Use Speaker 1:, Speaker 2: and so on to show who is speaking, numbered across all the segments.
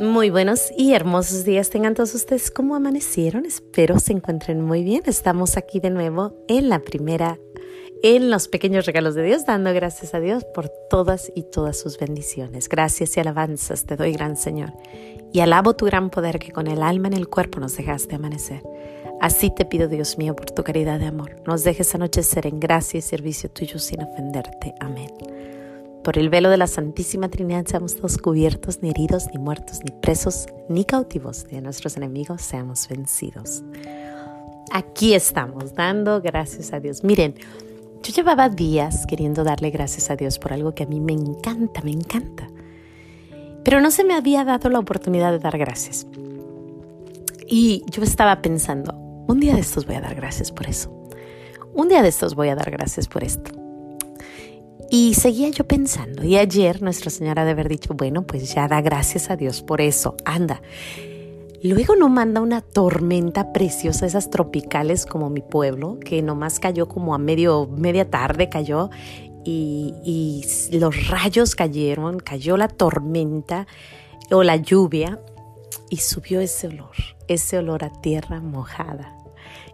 Speaker 1: Muy buenos y hermosos días tengan todos ustedes. ¿Cómo amanecieron? Espero se encuentren muy bien. Estamos aquí de nuevo en la primera, en los pequeños regalos de Dios, dando gracias a Dios por todas y todas sus bendiciones. Gracias y alabanzas te doy, gran Señor. Y alabo tu gran poder que con el alma en el cuerpo nos dejaste amanecer. Así te pido, Dios mío, por tu caridad de amor. Nos dejes anochecer en gracia y servicio tuyo sin ofenderte. Amén. Por el velo de la Santísima Trinidad seamos todos cubiertos, ni heridos, ni muertos, ni presos, ni cautivos de nuestros enemigos seamos vencidos. Aquí estamos, dando gracias a Dios. Miren, yo llevaba días queriendo darle gracias a Dios por algo que a mí me encanta, me encanta. Pero no se me había dado la oportunidad de dar gracias. Y yo estaba pensando, un día de estos voy a dar gracias por eso. Un día de estos voy a dar gracias por esto. Y seguía yo pensando, y ayer Nuestra Señora de haber dicho, bueno, pues ya da gracias a Dios por eso, anda. Luego no manda una tormenta preciosa, esas tropicales como mi pueblo, que nomás cayó como a medio, media tarde cayó, y, y los rayos cayeron, cayó la tormenta o la lluvia, y subió ese olor, ese olor a tierra mojada.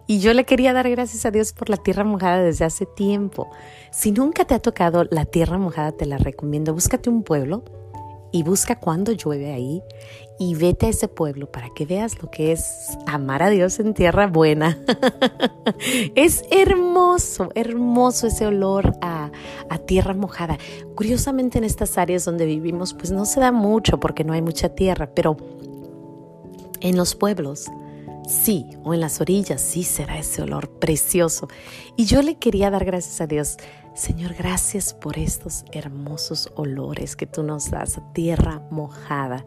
Speaker 1: Y yo le quería dar gracias a Dios por la tierra mojada desde hace tiempo. Si nunca te ha tocado la tierra mojada, te la recomiendo. Búscate un pueblo y busca cuando llueve ahí y vete a ese pueblo para que veas lo que es amar a Dios en tierra buena. es hermoso, hermoso ese olor a, a, tierra mojada. Curiosamente en estas áreas donde vivimos pues no se da mucho porque no hay mucha tierra, pero en los pueblos sí, o en las orillas, sí será ese olor precioso. Y yo le quería dar gracias a Dios. Señor, gracias por estos hermosos olores que tú nos das, tierra mojada.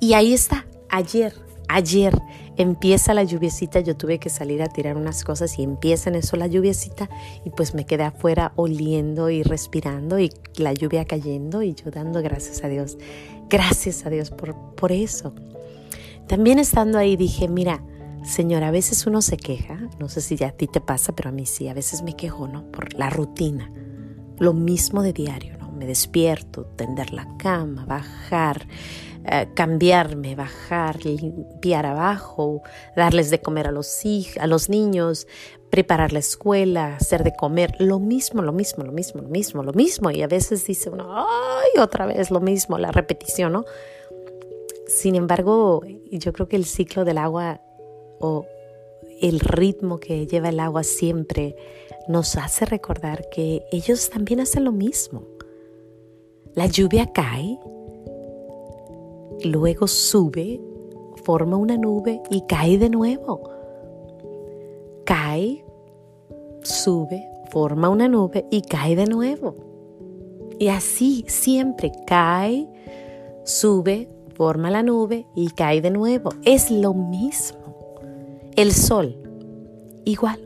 Speaker 1: Y ahí está, ayer, ayer empieza la lluviecita, yo tuve que salir a tirar unas cosas y empieza en eso la lluviecita y pues me quedé afuera oliendo y respirando y la lluvia cayendo y yo dando gracias a Dios. Gracias a Dios por, por eso. También estando ahí dije, mira, Señor, a veces uno se queja, no sé si a ti te pasa, pero a mí sí, a veces me quejo, ¿no? Por la rutina, lo mismo de diario, ¿no? Me despierto, tender la cama, bajar, eh, cambiarme, bajar, limpiar abajo, darles de comer a los, a los niños, preparar la escuela, hacer de comer, lo mismo, lo mismo, lo mismo, lo mismo, lo mismo. Y a veces dice uno, ay, otra vez lo mismo, la repetición, ¿no? Sin embargo, yo creo que el ciclo del agua o el ritmo que lleva el agua siempre nos hace recordar que ellos también hacen lo mismo. La lluvia cae, luego sube, forma una nube y cae de nuevo. Cae, sube, forma una nube y cae de nuevo. Y así siempre cae, sube, forma la nube y cae de nuevo. Es lo mismo. El sol, igual.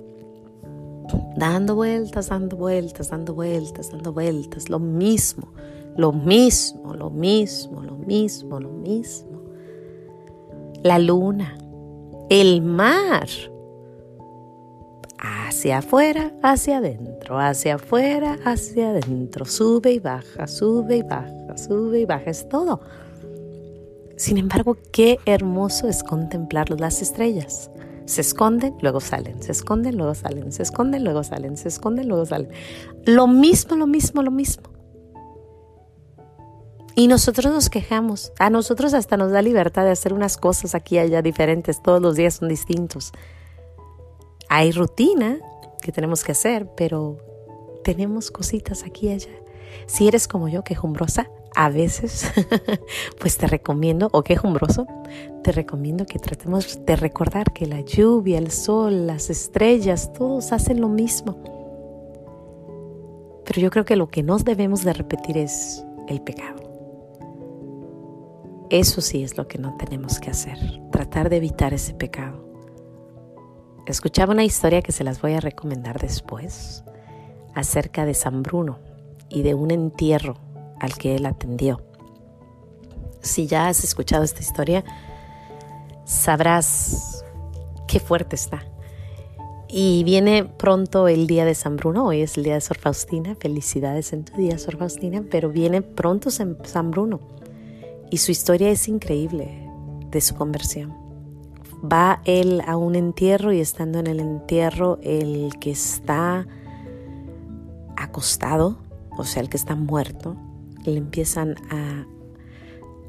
Speaker 1: Dando vueltas, dando vueltas, dando vueltas, dando vueltas. Lo mismo, lo mismo, lo mismo, lo mismo, lo mismo. La luna, el mar. Hacia afuera, hacia adentro, hacia afuera, hacia adentro. Sube y baja, sube y baja, sube y baja. Es todo. Sin embargo, qué hermoso es contemplar las estrellas. Se esconden, luego salen, se esconden, luego salen, se esconden, luego salen, se esconden, luego salen. Lo mismo, lo mismo, lo mismo. Y nosotros nos quejamos. A nosotros hasta nos da libertad de hacer unas cosas aquí y allá diferentes. Todos los días son distintos. Hay rutina que tenemos que hacer, pero tenemos cositas aquí y allá. Si eres como yo, quejumbrosa, a veces, pues te recomiendo, o quejumbroso, te recomiendo que tratemos de recordar que la lluvia, el sol, las estrellas, todos hacen lo mismo. Pero yo creo que lo que nos debemos de repetir es el pecado. Eso sí es lo que no tenemos que hacer, tratar de evitar ese pecado. Escuchaba una historia que se las voy a recomendar después acerca de San Bruno y de un entierro al que él atendió. Si ya has escuchado esta historia, sabrás qué fuerte está. Y viene pronto el día de San Bruno, hoy es el día de Sor Faustina, felicidades en tu día, Sor Faustina, pero viene pronto San Bruno. Y su historia es increíble de su conversión. Va él a un entierro y estando en el entierro, el que está acostado, o sea, el que está muerto, le empiezan a,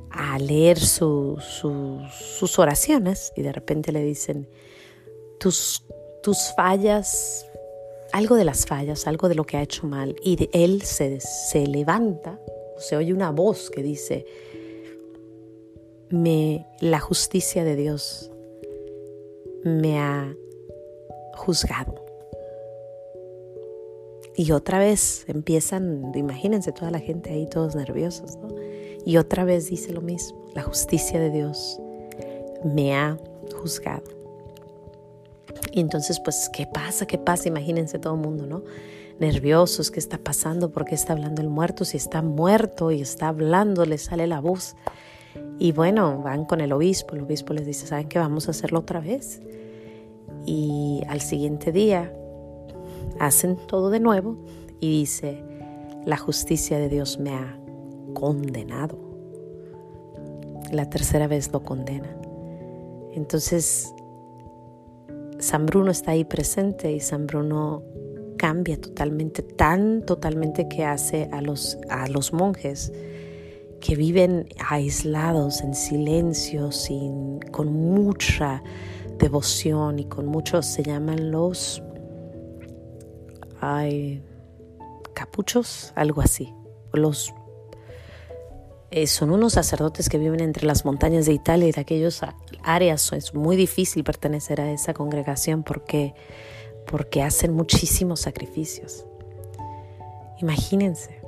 Speaker 1: a leer sus oraciones y de repente le dicen, tus, tus fallas, algo de las fallas, algo de lo que ha hecho mal. Y él se, se levanta, se oye una voz que dice, me, la justicia de Dios me ha juzgado. Y otra vez empiezan, imagínense toda la gente ahí todos nerviosos, ¿no? Y otra vez dice lo mismo, la justicia de Dios me ha juzgado. Y entonces, pues, ¿qué pasa? ¿Qué pasa? Imagínense todo el mundo, ¿no? Nerviosos, ¿qué está pasando? ¿Por qué está hablando el muerto? Si está muerto y está hablando, le sale la voz. Y bueno, van con el obispo, el obispo les dice, ¿saben qué? Vamos a hacerlo otra vez. Y al siguiente día hacen todo de nuevo y dice, la justicia de Dios me ha condenado. La tercera vez lo condena. Entonces, San Bruno está ahí presente y San Bruno cambia totalmente, tan totalmente que hace a los, a los monjes que viven aislados, en silencio, sin, con mucha devoción y con muchos, se llaman los ay, capuchos, algo así. Los, eh, son unos sacerdotes que viven entre las montañas de Italia y de aquellos áreas. Es muy difícil pertenecer a esa congregación porque, porque hacen muchísimos sacrificios. Imagínense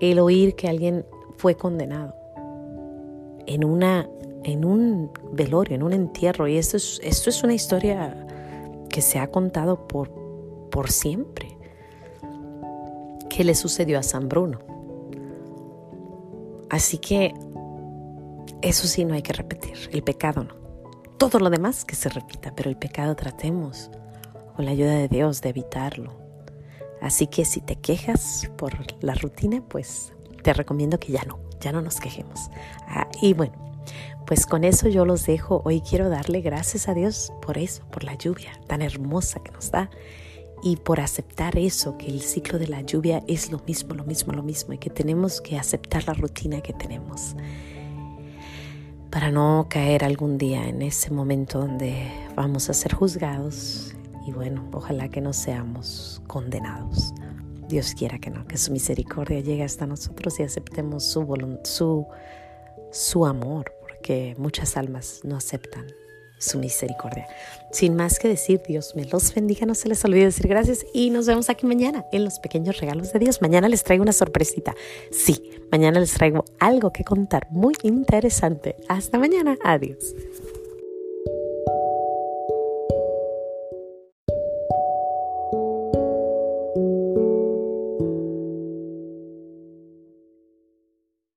Speaker 1: el oír que alguien fue condenado en, una, en un velorio, en un entierro. Y esto es, esto es una historia que se ha contado por, por siempre. ¿Qué le sucedió a San Bruno? Así que eso sí no hay que repetir, el pecado no. Todo lo demás que se repita, pero el pecado tratemos con la ayuda de Dios de evitarlo. Así que si te quejas por la rutina, pues te recomiendo que ya no, ya no nos quejemos. Ah, y bueno, pues con eso yo los dejo. Hoy quiero darle gracias a Dios por eso, por la lluvia tan hermosa que nos da y por aceptar eso, que el ciclo de la lluvia es lo mismo, lo mismo, lo mismo y que tenemos que aceptar la rutina que tenemos para no caer algún día en ese momento donde vamos a ser juzgados y bueno, ojalá que no seamos condenados. Dios quiera que no, que su misericordia llegue hasta nosotros y aceptemos su, su, amor, porque muchas almas no aceptan su misericordia. Sin más que decir, Dios me los bendiga, no se les olvide decir gracias y nos vemos aquí mañana en los pequeños regalos de Dios. Mañana les traigo una sorpresita. Sí, mañana les traigo algo que contar muy interesante. Hasta mañana, adiós.